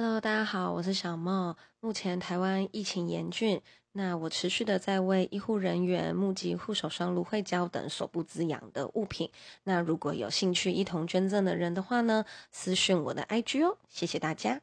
Hello，大家好，我是小梦。目前台湾疫情严峻，那我持续的在为医护人员募集护手霜、芦荟胶等手部滋养的物品。那如果有兴趣一同捐赠的人的话呢，私讯我的 IG 哦，谢谢大家。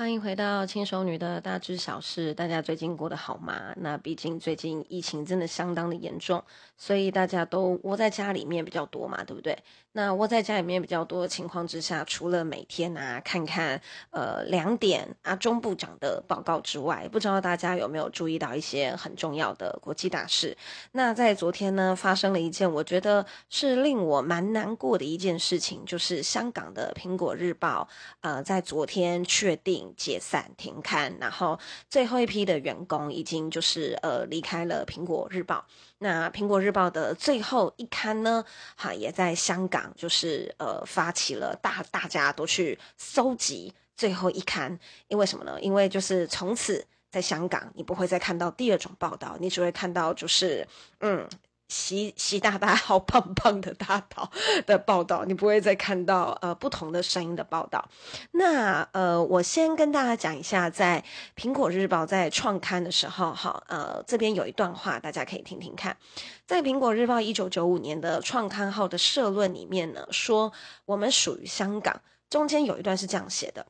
欢迎回到轻熟女的大知小事。大家最近过得好吗？那毕竟最近疫情真的相当的严重，所以大家都窝在家里面比较多嘛，对不对？那窝在家里面比较多的情况之下，除了每天啊看看呃两点啊中部长的报告之外，不知道大家有没有注意到一些很重要的国际大事？那在昨天呢，发生了一件我觉得是令我蛮难过的一件事情，就是香港的苹果日报呃在昨天确定。解散停刊，然后最后一批的员工已经就是呃离开了苹果日报。那苹果日报的最后一刊呢，哈也在香港，就是呃发起了大大家都去搜集最后一刊，因为什么呢？因为就是从此在香港你不会再看到第二种报道，你只会看到就是嗯。习习大大好棒棒的大岛的报道，你不会再看到呃不同的声音的报道。那呃，我先跟大家讲一下，在苹果日报在创刊的时候，哈呃这边有一段话，大家可以听听看。在苹果日报一九九五年的创刊号的社论里面呢，说我们属于香港，中间有一段是这样写的，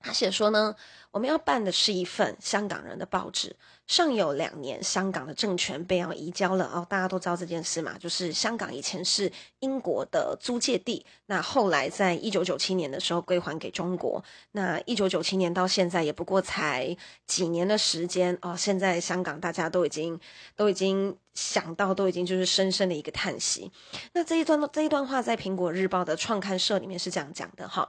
他写说呢，我们要办的是一份香港人的报纸。尚有两年，香港的政权被要移交了哦，大家都知道这件事嘛，就是香港以前是英国的租界地，那后来在一九九七年的时候归还给中国，那一九九七年到现在也不过才几年的时间哦，现在香港大家都已经都已经想到，都已经就是深深的一个叹息。那这一段这一段话在苹果日报的创刊社里面是这样讲的哈，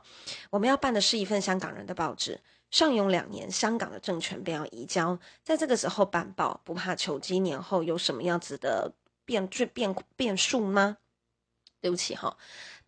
我们要办的是一份香港人的报纸。尚有两年，香港的政权便要移交，在这个时候办报，不怕九七年后有什么样子的变变变变数吗？对不起哈，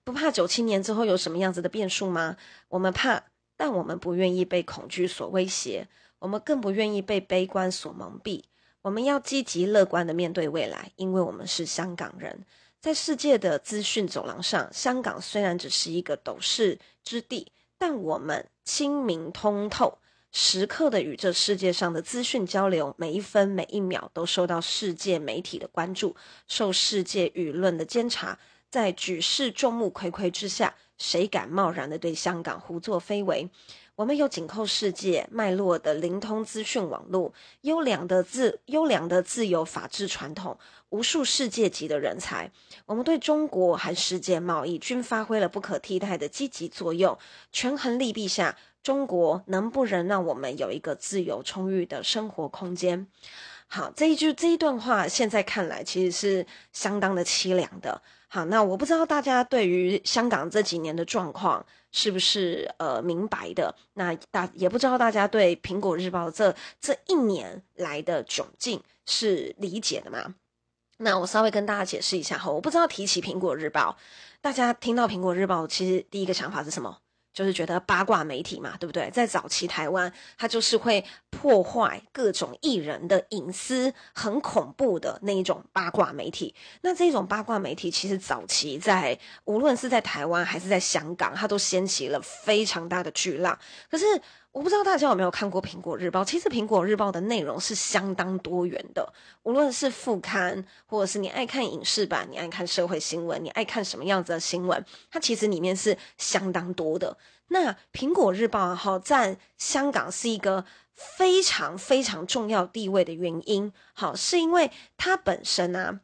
不怕九七年之后有什么样子的变数吗？我们怕，但我们不愿意被恐惧所威胁，我们更不愿意被悲观所蒙蔽。我们要积极乐观的面对未来，因为我们是香港人。在世界的资讯走廊上，香港虽然只是一个斗室之地。但我们清明通透，时刻的与这世界上的资讯交流，每一分每一秒都受到世界媒体的关注，受世界舆论的监察。在举世众目睽睽之下，谁敢贸然的对香港胡作非为？我们有紧扣世界脉络的灵通资讯网络，优良的自优良的自由法治传统，无数世界级的人才。我们对中国和世界贸易均发挥了不可替代的积极作用。权衡利弊下，中国能不能让我们有一个自由充裕的生活空间？好，这一句这一段话，现在看来其实是相当的凄凉的。好，那我不知道大家对于香港这几年的状况是不是呃明白的？那大也不知道大家对苹果日报这这一年来的窘境是理解的吗？那我稍微跟大家解释一下哈，我不知道提起苹果日报，大家听到苹果日报，其实第一个想法是什么？就是觉得八卦媒体嘛，对不对？在早期台湾，它就是会破坏各种艺人的隐私，很恐怖的那一种八卦媒体。那这种八卦媒体，其实早期在无论是在台湾还是在香港，它都掀起了非常大的巨浪。可是，我不知道大家有没有看过《苹果日报》？其实《苹果日报》的内容是相当多元的，无论是副刊，或者是你爱看影视版，你爱看社会新闻，你爱看什么样子的新闻，它其实里面是相当多的。那《苹果日报》哈，在香港是一个非常非常重要地位的原因，好，是因为它本身啊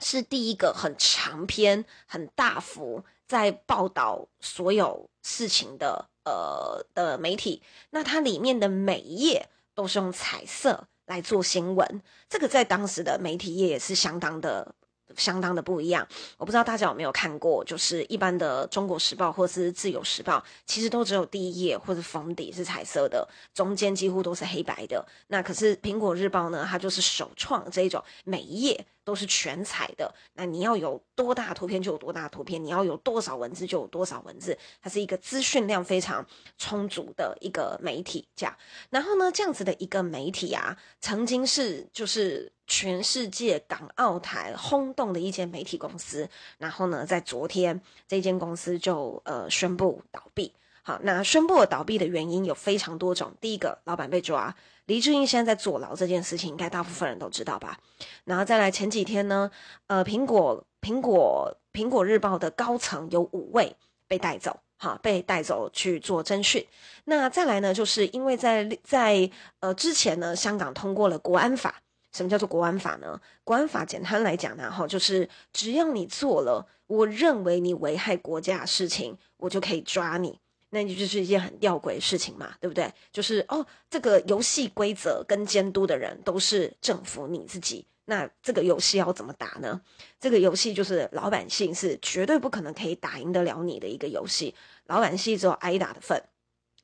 是第一个很长篇、很大幅在报道所有事情的。呃的媒体，那它里面的每一页都是用彩色来做新闻，这个在当时的媒体业也是相当的、相当的不一样。我不知道大家有没有看过，就是一般的《中国时报》或是《自由时报》，其实都只有第一页或者封底是彩色的，中间几乎都是黑白的。那可是《苹果日报》呢，它就是首创这种每一页。都是全彩的。那你要有多大图片就有多大图片，你要有多少文字就有多少文字。它是一个资讯量非常充足的一个媒体，这样。然后呢，这样子的一个媒体啊，曾经是就是全世界港澳台轰动的一间媒体公司。然后呢，在昨天这间公司就呃宣布倒闭。好，那宣布倒闭的原因有非常多种。第一个，老板被抓，黎智英现在在坐牢这件事情，应该大部分人都知道吧？然后再来前几天呢，呃，苹果苹果苹果日报的高层有五位被带走，哈，被带走去做侦讯。那再来呢，就是因为在在呃之前呢，香港通过了国安法。什么叫做国安法呢？国安法简单来讲呢，哈，就是只要你做了我认为你危害国家的事情，我就可以抓你。那你就是一件很吊诡的事情嘛，对不对？就是哦，这个游戏规则跟监督的人都是政府你自己，那这个游戏要怎么打呢？这个游戏就是老百姓是绝对不可能可以打赢得了你的一个游戏，老百姓只有挨打的份。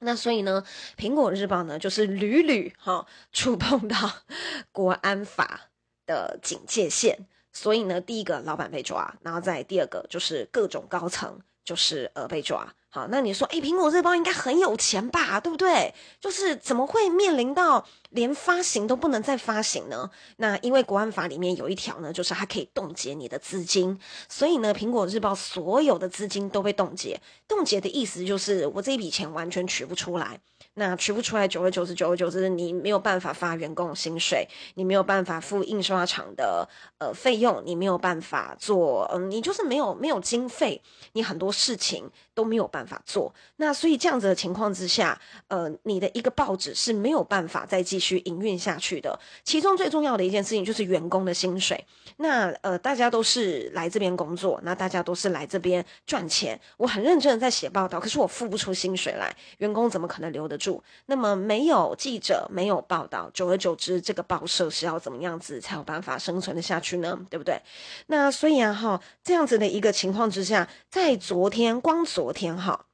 那所以呢，苹果日报呢就是屡屡哈触碰到 国安法的警戒线，所以呢，第一个老板被抓，然后再第二个就是各种高层就是呃被抓。好，那你说，诶，苹果日报应该很有钱吧，对不对？就是怎么会面临到连发行都不能再发行呢？那因为国安法里面有一条呢，就是它可以冻结你的资金，所以呢，苹果日报所有的资金都被冻结。冻结的意思就是我这一笔钱完全取不出来。那取不出来，久而久之，久而久之，你没有办法发员工薪水，你没有办法付印刷厂的呃费用，你没有办法做，嗯，你就是没有没有经费，你很多事情都没有办法做。那所以这样子的情况之下，呃，你的一个报纸是没有办法再继续营运下去的。其中最重要的一件事情就是员工的薪水。那呃，大家都是来这边工作，那大家都是来这边赚钱。我很认真的在写报道，可是我付不出薪水来，员工怎么可能留得住？那么没有记者，没有报道，久而久之，这个报社是要怎么样子才有办法生存的下去呢？对不对？那所以啊，哈，这样子的一个情况之下，在昨天，光昨天哈，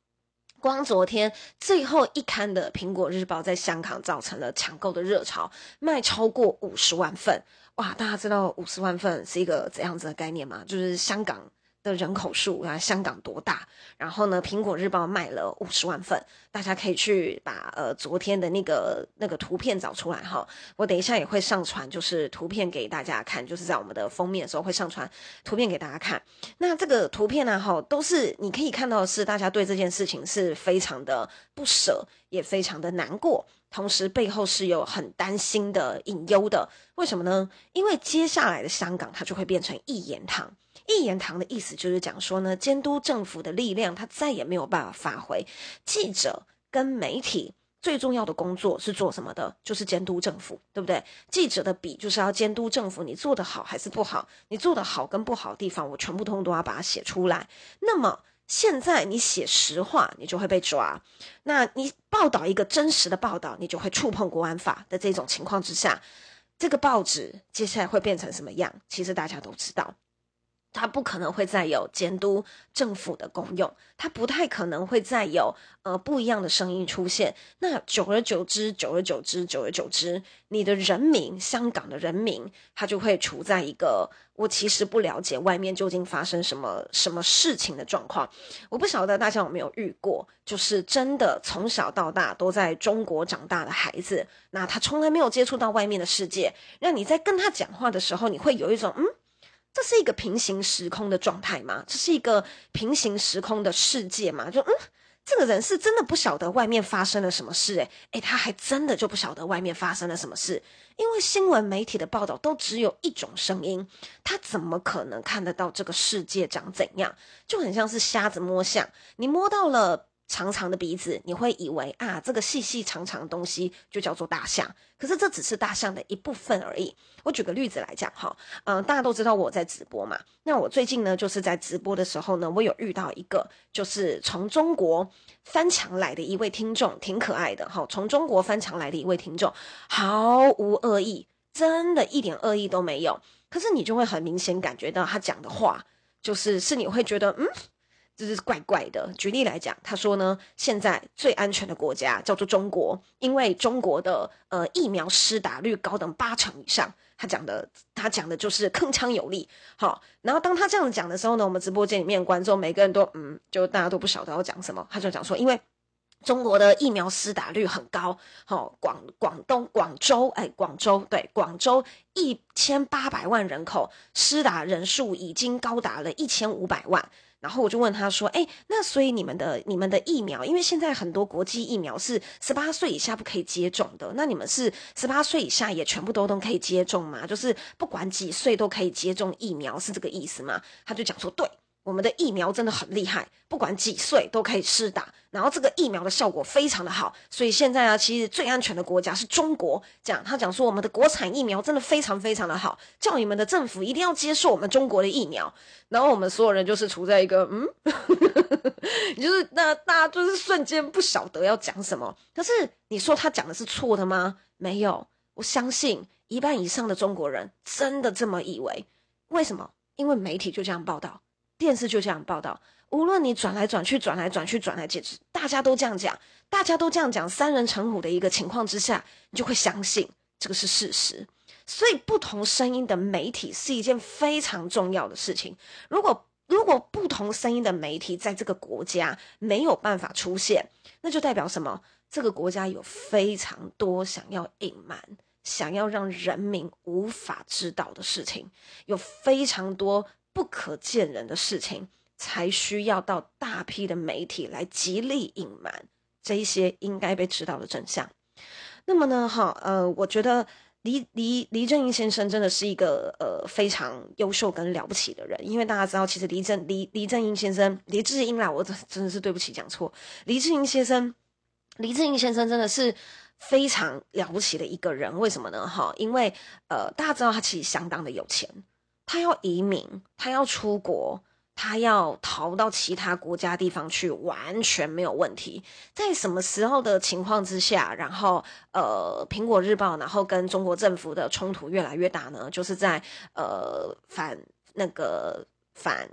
光昨天最后一刊的《苹果日报》在香港造成了抢购的热潮，卖超过五十万份，哇！大家知道五十万份是一个怎样子的概念吗？就是香港。的人口数啊，香港多大？然后呢，苹果日报卖了五十万份，大家可以去把呃昨天的那个那个图片找出来哈。我等一下也会上传，就是图片给大家看，就是在我们的封面的时候会上传图片给大家看。那这个图片呢，哈，都是你可以看到是大家对这件事情是非常的不舍，也非常的难过，同时背后是有很担心的隐忧的。为什么呢？因为接下来的香港它就会变成一言堂。一言堂的意思就是讲说呢，监督政府的力量，他再也没有办法发挥。记者跟媒体最重要的工作是做什么的？就是监督政府，对不对？记者的笔就是要监督政府，你做得好还是不好？你做得好跟不好的地方，我全部通通都要把它写出来。那么现在你写实话，你就会被抓；那你报道一个真实的报道，你就会触碰国安法的这种情况之下，这个报纸接下来会变成什么样？其实大家都知道。它不可能会再有监督政府的功用，它不太可能会再有呃不一样的声音出现。那久而久之，久而久之，久而久之，你的人民，香港的人民，他就会处在一个我其实不了解外面究竟发生什么什么事情的状况。我不晓得大家有没有遇过，就是真的从小到大都在中国长大的孩子，那他从来没有接触到外面的世界，让你在跟他讲话的时候，你会有一种嗯。这是一个平行时空的状态吗？这是一个平行时空的世界吗？就嗯，这个人是真的不晓得外面发生了什么事，诶诶，他还真的就不晓得外面发生了什么事，因为新闻媒体的报道都只有一种声音，他怎么可能看得到这个世界长怎样？就很像是瞎子摸象，你摸到了。长长的鼻子，你会以为啊，这个细细长长的东西就叫做大象。可是这只是大象的一部分而已。我举个例子来讲哈，嗯、大家都知道我在直播嘛。那我最近呢，就是在直播的时候呢，我有遇到一个就是从中国翻墙来的一位听众，挺可爱的哈。从中国翻墙来的一位听众，毫无恶意，真的一点恶意都没有。可是你就会很明显感觉到他讲的话，就是是你会觉得嗯。这是怪怪的。举例来讲，他说呢，现在最安全的国家叫做中国，因为中国的呃疫苗施打率高等八成以上。他讲的他讲的就是铿锵有力。好，然后当他这样讲的时候呢，我们直播间里面观众每个人都嗯，就大家都不晓得要讲什么，他就讲说，因为。中国的疫苗施打率很高，好，广广东广州，哎，广州对，广州一千八百万人口施打人数已经高达了一千五百万。然后我就问他说，哎，那所以你们的你们的疫苗，因为现在很多国际疫苗是十八岁以下不可以接种的，那你们是十八岁以下也全部都都可以接种吗？就是不管几岁都可以接种疫苗，是这个意思吗？他就讲说，对。我们的疫苗真的很厉害，不管几岁都可以施打，然后这个疫苗的效果非常的好，所以现在啊，其实最安全的国家是中国。这样，他讲说我们的国产疫苗真的非常非常的好，叫你们的政府一定要接受我们中国的疫苗。然后我们所有人就是处在一个嗯，就是那大家就是瞬间不晓得要讲什么。可是你说他讲的是错的吗？没有，我相信一半以上的中国人真的这么以为。为什么？因为媒体就这样报道。电视就这样报道，无论你转来转去、转来转去、转来解释，大家都这样讲，大家都这样讲，三人成虎的一个情况之下，你就会相信这个是事实。所以，不同声音的媒体是一件非常重要的事情。如果如果不同声音的媒体在这个国家没有办法出现，那就代表什么？这个国家有非常多想要隐瞒、想要让人民无法知道的事情，有非常多。不可见人的事情，才需要到大批的媒体来极力隐瞒这一些应该被知道的真相。那么呢，哈，呃，我觉得黎黎黎正英先生真的是一个呃非常优秀跟了不起的人，因为大家知道，其实黎正黎黎正英先生，黎智英啦，我真真的是对不起讲错，黎智英先生，黎智英先生真的是非常了不起的一个人。为什么呢？哈，因为呃，大家知道他其实相当的有钱。他要移民，他要出国，他要逃到其他国家地方去，完全没有问题。在什么时候的情况之下，然后呃，苹果日报，然后跟中国政府的冲突越来越大呢？就是在呃反那个反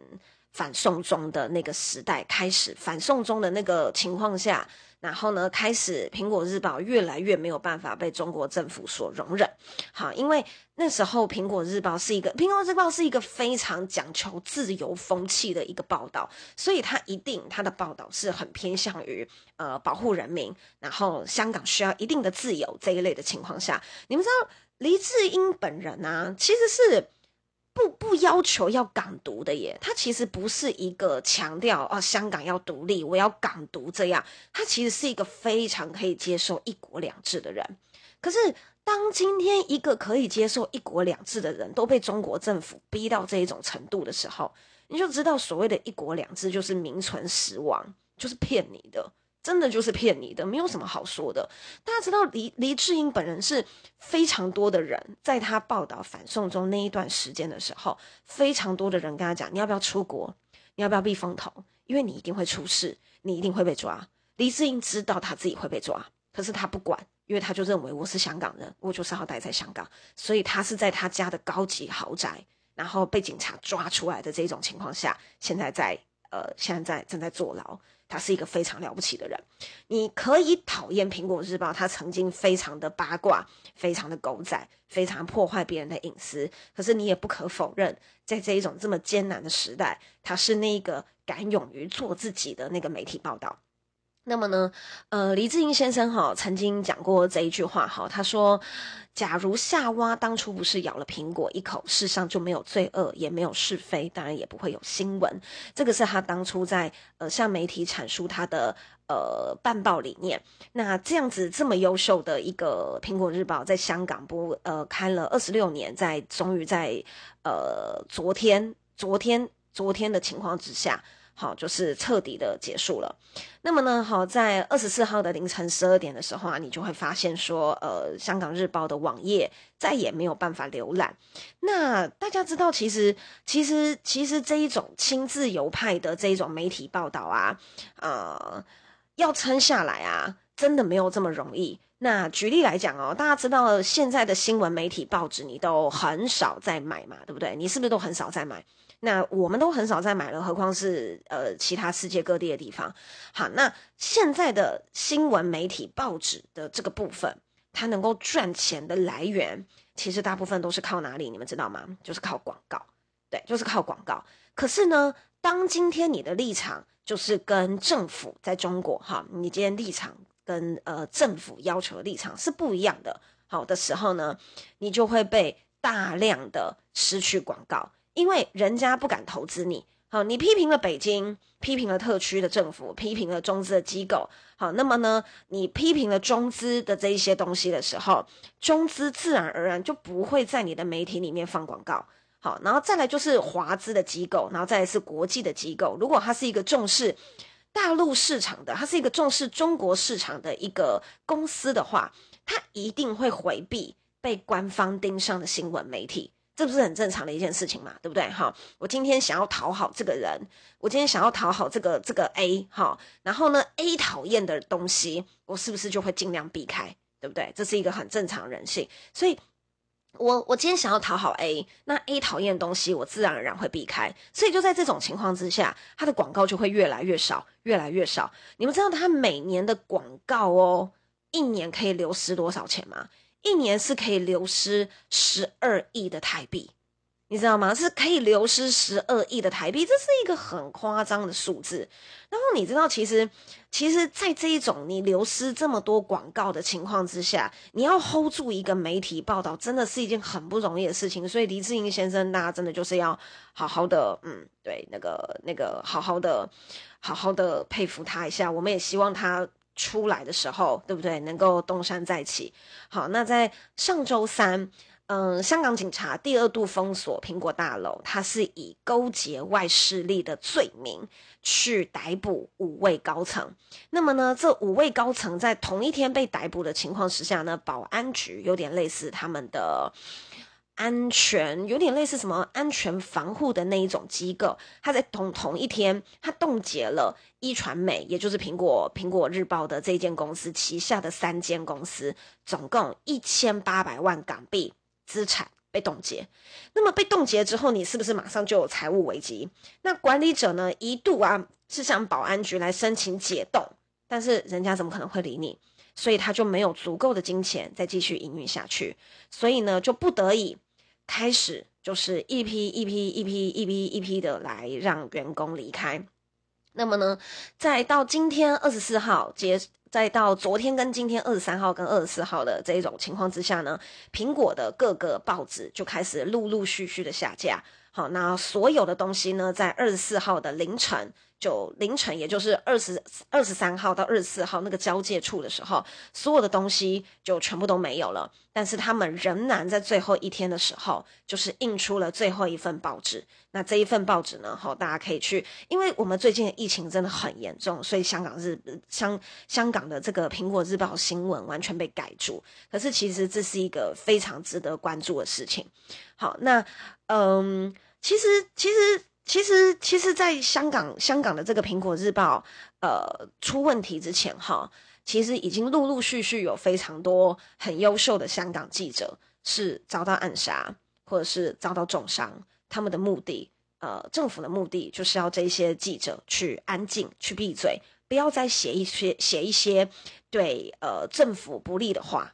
反送中的那个时代开始，反送中的那个情况下。然后呢，开始苹果日报越来越没有办法被中国政府所容忍。好，因为那时候苹果日报是一个苹果日报是一个非常讲求自由风气的一个报道，所以它一定它的报道是很偏向于呃保护人民，然后香港需要一定的自由这一类的情况下，你们知道黎智英本人啊，其实是。不不要求要港独的耶，他其实不是一个强调啊香港要独立，我要港独这样，他其实是一个非常可以接受一国两制的人。可是当今天一个可以接受一国两制的人都被中国政府逼到这一种程度的时候，你就知道所谓的一国两制就是名存实亡，就是骗你的。真的就是骗你的，没有什么好说的。大家知道黎黎智英本人是非常多的人，在他报道反送中那一段时间的时候，非常多的人跟他讲：你要不要出国？你要不要避风头？因为你一定会出事，你一定会被抓。黎智英知道他自己会被抓，可是他不管，因为他就认为我是香港人，我就是要待在香港，所以他是在他家的高级豪宅，然后被警察抓出来的这种情况下，现在在呃，现在正在坐牢。他是一个非常了不起的人，你可以讨厌《苹果日报》，他曾经非常的八卦，非常的狗仔，非常破坏别人的隐私。可是你也不可否认，在这一种这么艰难的时代，他是那个敢勇于做自己的那个媒体报道。那么呢，呃，黎智英先生哈曾经讲过这一句话哈，他说：“假如夏娃当初不是咬了苹果一口，世上就没有罪恶，也没有是非，当然也不会有新闻。”这个是他当初在呃向媒体阐述他的呃办报理念。那这样子这么优秀的一个苹果日报，在香港播呃开了二十六年，在终于在呃昨天昨天昨天的情况之下。好，就是彻底的结束了。那么呢，好，在二十四号的凌晨十二点的时候啊，你就会发现说，呃，香港日报的网页再也没有办法浏览。那大家知道，其实，其实，其实这一种亲自由派的这一种媒体报道啊，呃，要撑下来啊，真的没有这么容易。那举例来讲哦，大家知道现在的新闻媒体报纸，你都很少在买嘛，对不对？你是不是都很少在买？那我们都很少再买了，何况是呃其他世界各地的地方。好，那现在的新闻媒体报纸的这个部分，它能够赚钱的来源，其实大部分都是靠哪里？你们知道吗？就是靠广告，对，就是靠广告。可是呢，当今天你的立场就是跟政府在中国哈，你今天立场跟呃政府要求的立场是不一样的，好的时候呢，你就会被大量的失去广告，因为人家不敢投资你。好，你批评了北京，批评了特区的政府，批评了中资的机构。好，那么呢，你批评了中资的这一些东西的时候，中资自然而然就不会在你的媒体里面放广告。好，然后再来就是华资的机构，然后再来是国际的机构。如果它是一个重视大陆市场的，它是一个重视中国市场的一个公司的话，它一定会回避被官方盯上的新闻媒体。这不是很正常的一件事情嘛，对不对？哈，我今天想要讨好这个人，我今天想要讨好这个这个 A，哈，然后呢，A 讨厌的东西，我是不是就会尽量避开，对不对？这是一个很正常人性，所以我我今天想要讨好 A，那 A 讨厌的东西，我自然而然会避开，所以就在这种情况之下，它的广告就会越来越少，越来越少。你们知道它每年的广告哦，一年可以流失多少钱吗？一年是可以流失十二亿的台币，你知道吗？是可以流失十二亿的台币，这是一个很夸张的数字。然后你知道，其实，其实，在这一种你流失这么多广告的情况之下，你要 hold 住一个媒体报道，真的是一件很不容易的事情。所以，黎智英先生，大家真的就是要好好的，嗯，对，那个那个，好好的，好好的佩服他一下。我们也希望他。出来的时候，对不对？能够东山再起。好，那在上周三，嗯，香港警察第二度封锁苹果大楼，他是以勾结外势力的罪名去逮捕五位高层。那么呢，这五位高层在同一天被逮捕的情况之下呢，保安局有点类似他们的。安全有点类似什么安全防护的那一种机构，他在同同一天，他冻结了一传媒，也就是苹果苹果日报的这间公司旗下的三间公司，总共一千八百万港币资产被冻结。那么被冻结之后，你是不是马上就有财务危机？那管理者呢，一度啊是向保安局来申请解冻，但是人家怎么可能会理你？所以他就没有足够的金钱再继续营运下去，所以呢就不得已。开始就是一批一批一批一批一批的来让员工离开，那么呢，再到今天二十四号结，再到昨天跟今天二十三号跟二十四号的这一种情况之下呢，苹果的各个报纸就开始陆陆续续的下架。好，那所有的东西呢，在二十四号的凌晨。就凌晨，也就是二十二十三号到二十四号那个交界处的时候，所有的东西就全部都没有了。但是他们仍然在最后一天的时候，就是印出了最后一份报纸。那这一份报纸呢，好，大家可以去，因为我们最近的疫情真的很严重，所以香港日香香港的这个苹果日报新闻完全被盖住。可是其实这是一个非常值得关注的事情。好，那嗯，其实其实。其实，其实，在香港，香港的这个《苹果日报》呃出问题之前，哈，其实已经陆陆续续有非常多很优秀的香港记者是遭到暗杀，或者是遭到重伤。他们的目的，呃，政府的目的就是要这些记者去安静，去闭嘴，不要再写一些写一些对呃政府不利的话。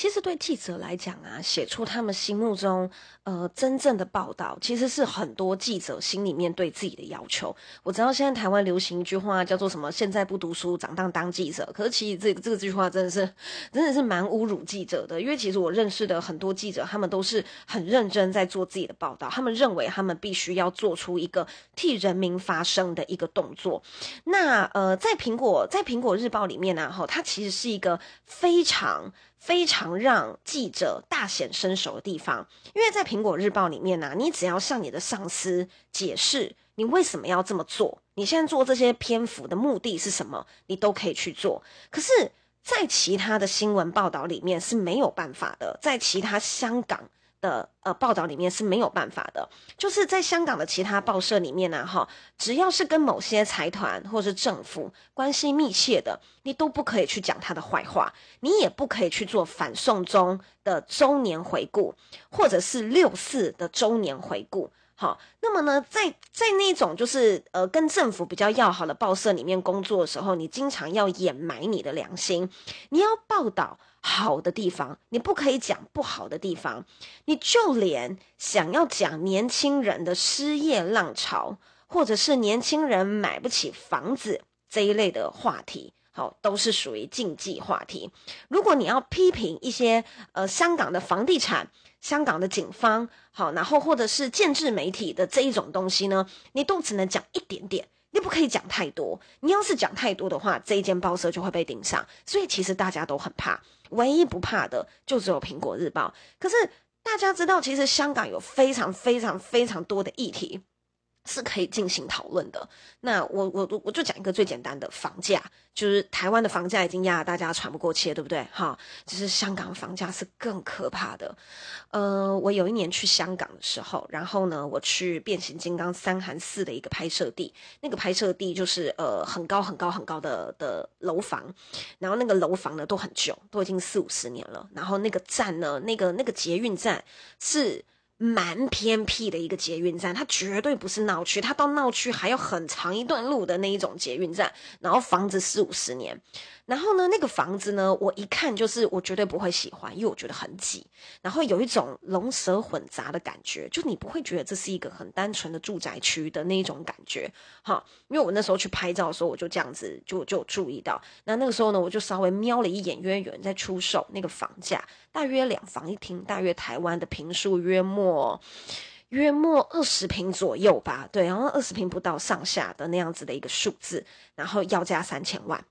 其实对记者来讲啊，写出他们心目中呃真正的报道，其实是很多记者心里面对自己的要求。我知道现在台湾流行一句话叫做什么“现在不读书，长大当记者”，可是其实这个这个句话真的是真的是蛮侮辱记者的。因为其实我认识的很多记者，他们都是很认真在做自己的报道，他们认为他们必须要做出一个替人民发声的一个动作。那呃，在苹果在苹果日报里面呢、哈，它其实是一个非常。非常让记者大显身手的地方，因为在苹果日报里面呢、你只要向你的上司解释你为什么要这么做，你现在做这些篇幅的目的是什么，你都可以去做。可是，在其他的新闻报道里面是没有办法的，在其他香港。的呃报道里面是没有办法的，就是在香港的其他报社里面呢，哈，只要是跟某些财团或是政府关系密切的，你都不可以去讲他的坏话，你也不可以去做反送中的周年回顾，或者是六四的周年回顾。好，那么呢，在在那种就是呃跟政府比较要好的报社里面工作的时候，你经常要掩埋你的良心，你要报道好的地方，你不可以讲不好的地方。你就连想要讲年轻人的失业浪潮，或者是年轻人买不起房子这一类的话题，好，都是属于禁忌话题。如果你要批评一些呃香港的房地产，香港的警方，好，然后或者是建制媒体的这一种东西呢，你都只能讲一点点，你不可以讲太多。你要是讲太多的话，这一间报社就会被盯上。所以其实大家都很怕，唯一不怕的就只有苹果日报。可是大家知道，其实香港有非常非常非常多的议题。是可以进行讨论的。那我我我我就讲一个最简单的房价，就是台湾的房价已经压得大家喘不过气，对不对？哈，就是香港房价是更可怕的。呃，我有一年去香港的时候，然后呢，我去变形金刚三韩四的一个拍摄地，那个拍摄地就是呃很高很高很高的的楼房，然后那个楼房呢都很旧，都已经四五十年了。然后那个站呢，那个那个捷运站是。蛮偏僻的一个捷运站，它绝对不是闹区，它到闹区还要很长一段路的那一种捷运站，然后房子四五十年。然后呢，那个房子呢，我一看就是我绝对不会喜欢，因为我觉得很挤，然后有一种龙蛇混杂的感觉，就你不会觉得这是一个很单纯的住宅区的那一种感觉，哈。因为我那时候去拍照的时候，我就这样子就就注意到，那那个时候呢，我就稍微瞄了一眼，因为有人在出售那个房价，大约两房一厅，大约台湾的坪数约莫约莫二十坪左右吧，对，然后二十坪不到上下的那样子的一个数字，然后要价三千万。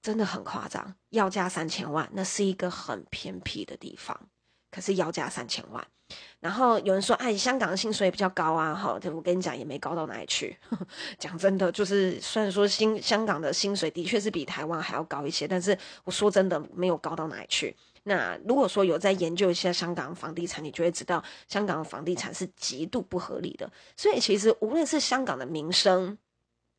真的很夸张，要价三千万，那是一个很偏僻的地方，可是要价三千万。然后有人说，哎，香港的薪水也比较高啊，好，我跟你讲，也没高到哪里去。讲真的，就是虽然说新香港的薪水的确是比台湾还要高一些，但是我说真的，没有高到哪里去。那如果说有在研究一下香港房地产，你就会知道，香港房地产是极度不合理的。所以其实无论是香港的民生，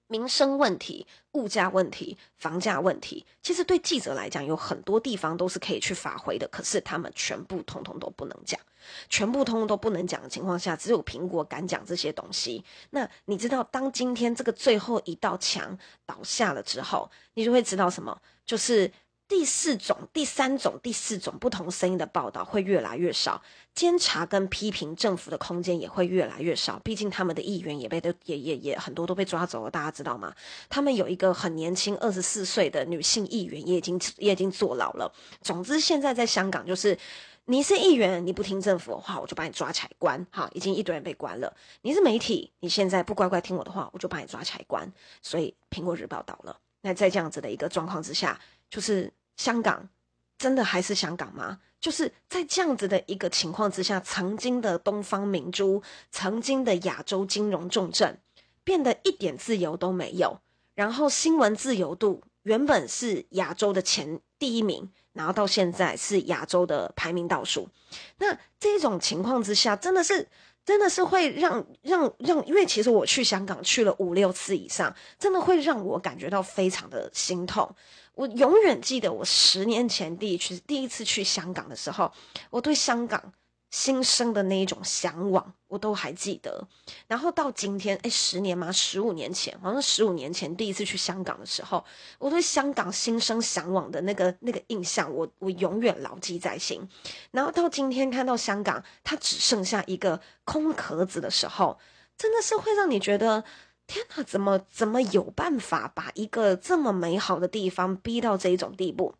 民生问题、物价问题、房价问题，其实对记者来讲，有很多地方都是可以去发挥的。可是他们全部通通都不能讲，全部通通都不能讲的情况下，只有苹果敢讲这些东西。那你知道，当今天这个最后一道墙倒下了之后，你就会知道什么？就是。第四种、第三种、第四种不同声音的报道会越来越少，监察跟批评政府的空间也会越来越少。毕竟他们的议员也被都也也也很多都被抓走了，大家知道吗？他们有一个很年轻，二十四岁的女性议员，也已经也已经坐牢了。总之，现在在香港就是，你是议员，你不听政府的话，我就把你抓起来关。哈，已经一堆人被关了。你是媒体，你现在不乖乖听我的话，我就把你抓起来关。所以，苹果日报倒了。那在这样子的一个状况之下，就是。香港真的还是香港吗？就是在这样子的一个情况之下，曾经的东方明珠，曾经的亚洲金融重镇，变得一点自由都没有。然后新闻自由度原本是亚洲的前第一名，然后到现在是亚洲的排名倒数。那这种情况之下，真的是。真的是会让让让，因为其实我去香港去了五六次以上，真的会让我感觉到非常的心痛。我永远记得我十年前第一次第一次去香港的时候，我对香港。新生的那一种向往，我都还记得。然后到今天，哎，十年吗？十五年前，好像十五年前第一次去香港的时候，我对香港新生向往的那个那个印象，我我永远牢记在心。然后到今天看到香港，它只剩下一个空壳子的时候，真的是会让你觉得，天哪，怎么怎么有办法把一个这么美好的地方逼到这一种地步？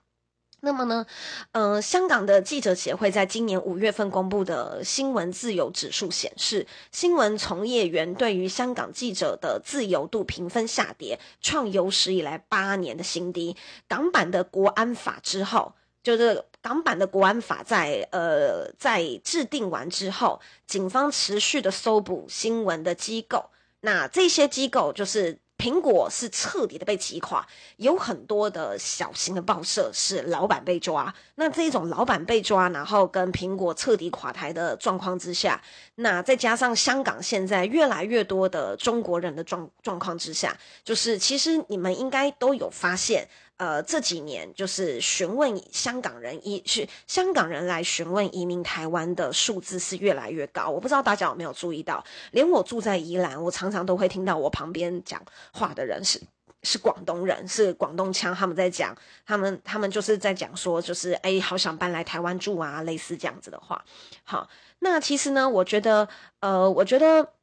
那么呢，呃，香港的记者协会在今年五月份公布的新闻自由指数显示，新闻从业员对于香港记者的自由度评分下跌，创有史以来八年的新低。港版的国安法之后，就是港版的国安法在呃在制定完之后，警方持续的搜捕新闻的机构，那这些机构就是。苹果是彻底的被击垮，有很多的小型的报社是老板被抓。那这种老板被抓，然后跟苹果彻底垮台的状况之下，那再加上香港现在越来越多的中国人的状状况之下，就是其实你们应该都有发现。呃，这几年就是询问香港人移是香港人来询问移民台湾的数字是越来越高。我不知道大家有没有注意到，连我住在宜兰，我常常都会听到我旁边讲话的人是是广东人，是广东腔，他们在讲，他们他们就是在讲说，就是哎，好想搬来台湾住啊，类似这样子的话。好，那其实呢，我觉得，呃，我觉得，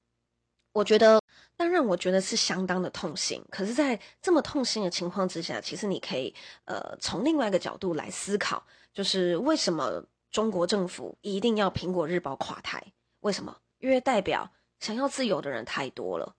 我觉得。当然，我觉得是相当的痛心。可是，在这么痛心的情况之下，其实你可以呃从另外一个角度来思考，就是为什么中国政府一定要《苹果日报》垮台？为什么？因为代表想要自由的人太多了。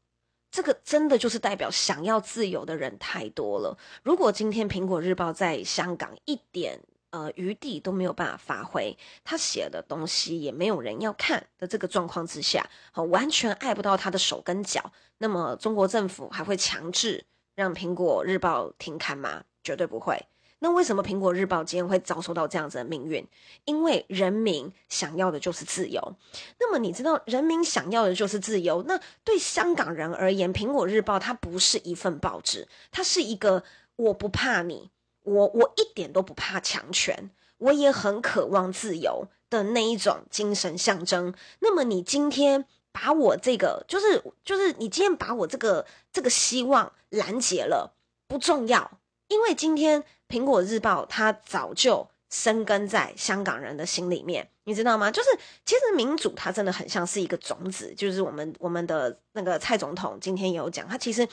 这个真的就是代表想要自由的人太多了。如果今天《苹果日报》在香港一点。呃，余地都没有办法发挥，他写的东西也没有人要看的这个状况之下，好，完全碍不到他的手跟脚。那么，中国政府还会强制让苹果日报停刊吗？绝对不会。那为什么苹果日报今天会遭受到这样子的命运？因为人民想要的就是自由。那么，你知道人民想要的就是自由。那对香港人而言，苹果日报它不是一份报纸，它是一个我不怕你。我我一点都不怕强权，我也很渴望自由的那一种精神象征。那么你今天把我这个，就是就是你今天把我这个这个希望拦截了，不重要，因为今天苹果日报它早就生根在香港人的心里面，你知道吗？就是其实民主它真的很像是一个种子，就是我们我们的那个蔡总统今天也有讲，他其实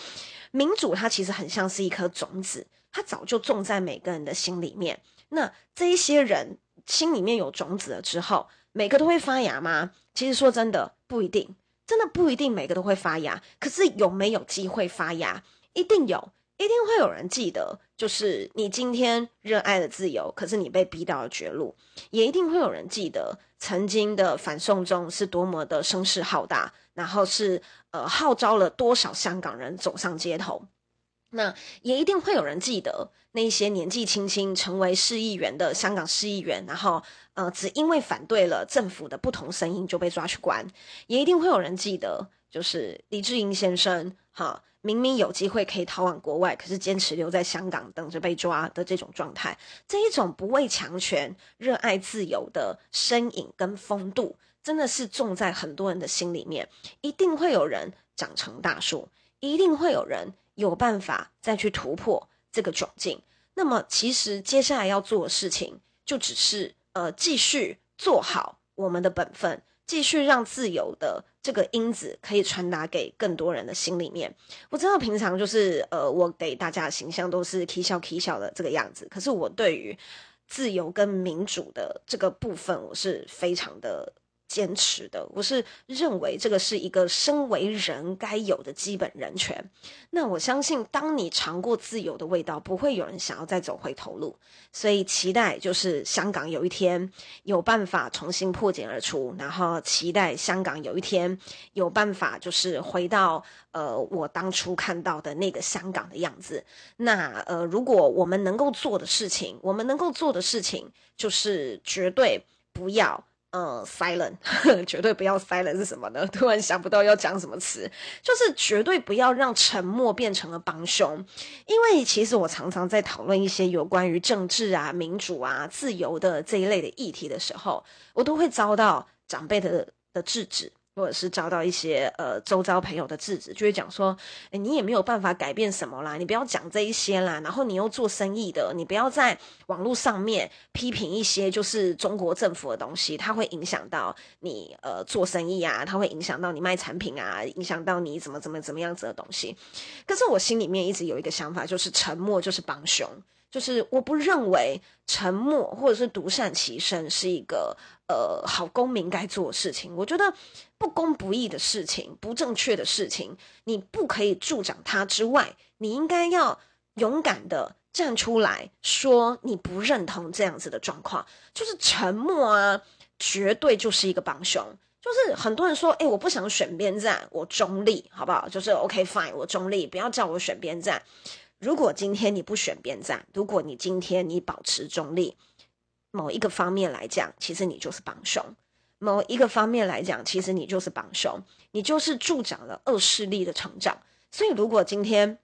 民主它其实很像是一颗种子。他早就种在每个人的心里面。那这一些人心里面有种子了之后，每个都会发芽吗？其实说真的，不一定，真的不一定每个都会发芽。可是有没有机会发芽？一定有，一定会有人记得。就是你今天热爱了自由，可是你被逼到了绝路，也一定会有人记得曾经的反送中是多么的声势浩大，然后是呃号召了多少香港人走上街头。那也一定会有人记得那些年纪轻轻成为市议员的香港市议员，然后呃，只因为反对了政府的不同声音就被抓去关。也一定会有人记得，就是黎智英先生，哈，明明有机会可以逃往国外，可是坚持留在香港等着被抓的这种状态。这一种不畏强权、热爱自由的身影跟风度，真的是种在很多人的心里面。一定会有人长成大树，一定会有人。有办法再去突破这个窘境，那么其实接下来要做的事情就只是呃继续做好我们的本分，继续让自由的这个因子可以传达给更多人的心里面。我知道平常就是呃我给大家的形象都是起笑起笑的这个样子，可是我对于自由跟民主的这个部分，我是非常的。坚持的，我是认为这个是一个身为人该有的基本人权。那我相信，当你尝过自由的味道，不会有人想要再走回头路。所以，期待就是香港有一天有办法重新破茧而出，然后期待香港有一天有办法就是回到呃我当初看到的那个香港的样子。那呃，如果我们能够做的事情，我们能够做的事情就是绝对不要。呃，silent，绝对不要 silent 是什么呢？突然想不到要讲什么词，就是绝对不要让沉默变成了帮凶。因为其实我常常在讨论一些有关于政治啊、民主啊、自由的这一类的议题的时候，我都会遭到长辈的的制止。或者是找到一些呃周遭朋友的制止，就会讲说，诶，你也没有办法改变什么啦，你不要讲这一些啦。然后你又做生意的，你不要在网络上面批评一些就是中国政府的东西，它会影响到你呃做生意啊，它会影响到你卖产品啊，影响到你怎么怎么怎么样子的东西。可是我心里面一直有一个想法，就是沉默就是帮凶。就是我不认为沉默或者是独善其身是一个呃好公民该做的事情。我觉得不公不义的事情、不正确的事情，你不可以助长它之外，你应该要勇敢的站出来说你不认同这样子的状况。就是沉默啊，绝对就是一个帮凶。就是很多人说，诶，我不想选边站，我中立，好不好？就是 OK fine，我中立，不要叫我选边站。如果今天你不选边站，如果你今天你保持中立，某一个方面来讲，其实你就是帮凶；某一个方面来讲，其实你就是帮凶，你就是助长了恶势力的成长。所以，如果今天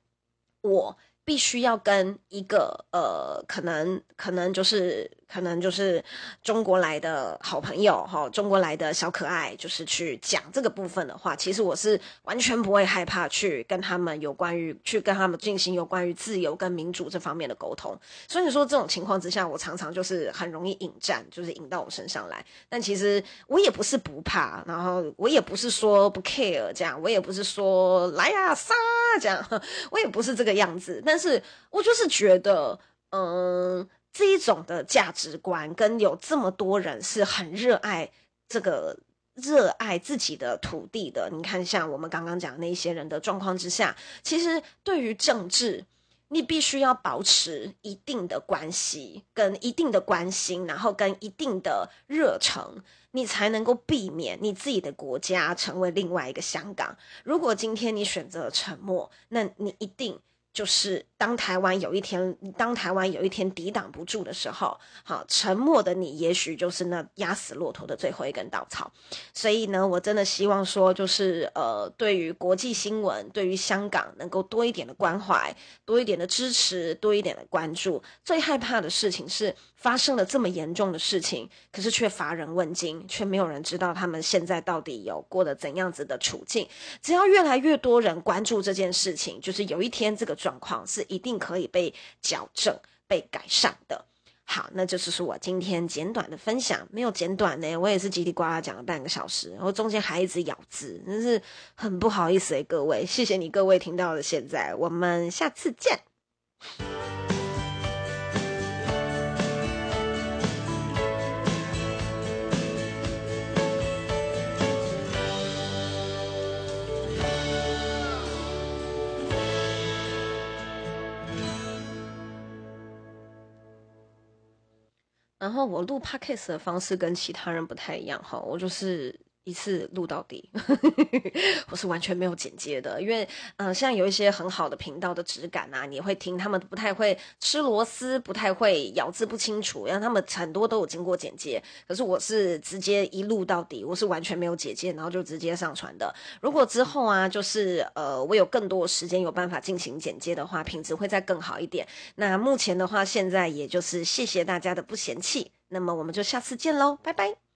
我必须要跟一个呃，可能可能就是。可能就是中国来的好朋友哈，中国来的小可爱，就是去讲这个部分的话，其实我是完全不会害怕去跟他们有关于去跟他们进行有关于自由跟民主这方面的沟通。所以说这种情况之下，我常常就是很容易引战，就是引到我身上来。但其实我也不是不怕，然后我也不是说不 care 这样，我也不是说来呀杀这样，我也不是这个样子。但是我就是觉得，嗯。这一种的价值观，跟有这么多人是很热爱这个、热爱自己的土地的。你看，像我们刚刚讲的那些人的状况之下，其实对于政治，你必须要保持一定的关系，跟一定的关心，然后跟一定的热诚，你才能够避免你自己的国家成为另外一个香港。如果今天你选择沉默，那你一定。就是当台湾有一天，当台湾有一天抵挡不住的时候，好，沉默的你，也许就是那压死骆驼的最后一根稻草。所以呢，我真的希望说，就是呃，对于国际新闻，对于香港，能够多一点的关怀，多一点的支持，多一点的关注。最害怕的事情是发生了这么严重的事情，可是却乏人问津，却没有人知道他们现在到底有过了怎样子的处境。只要越来越多人关注这件事情，就是有一天这个。状况是一定可以被矫正、被改善的。好，那就是我今天简短的分享，没有简短呢，我也是叽里呱啦讲了半个小时，然后中间还一直咬字，真是很不好意思诶，各位，谢谢你各位听到了现在，我们下次见。然后我录 podcast 的方式跟其他人不太一样哈，我就是。一次录到底，我是完全没有剪接的，因为嗯、呃，像有一些很好的频道的质感啊，你会听他们不太会吃螺丝，不太会咬字不清楚，然后他们很多都有经过剪接，可是我是直接一录到底，我是完全没有剪接，然后就直接上传的。如果之后啊，就是呃，我有更多时间有办法进行剪接的话，品质会再更好一点。那目前的话，现在也就是谢谢大家的不嫌弃，那么我们就下次见喽，拜拜。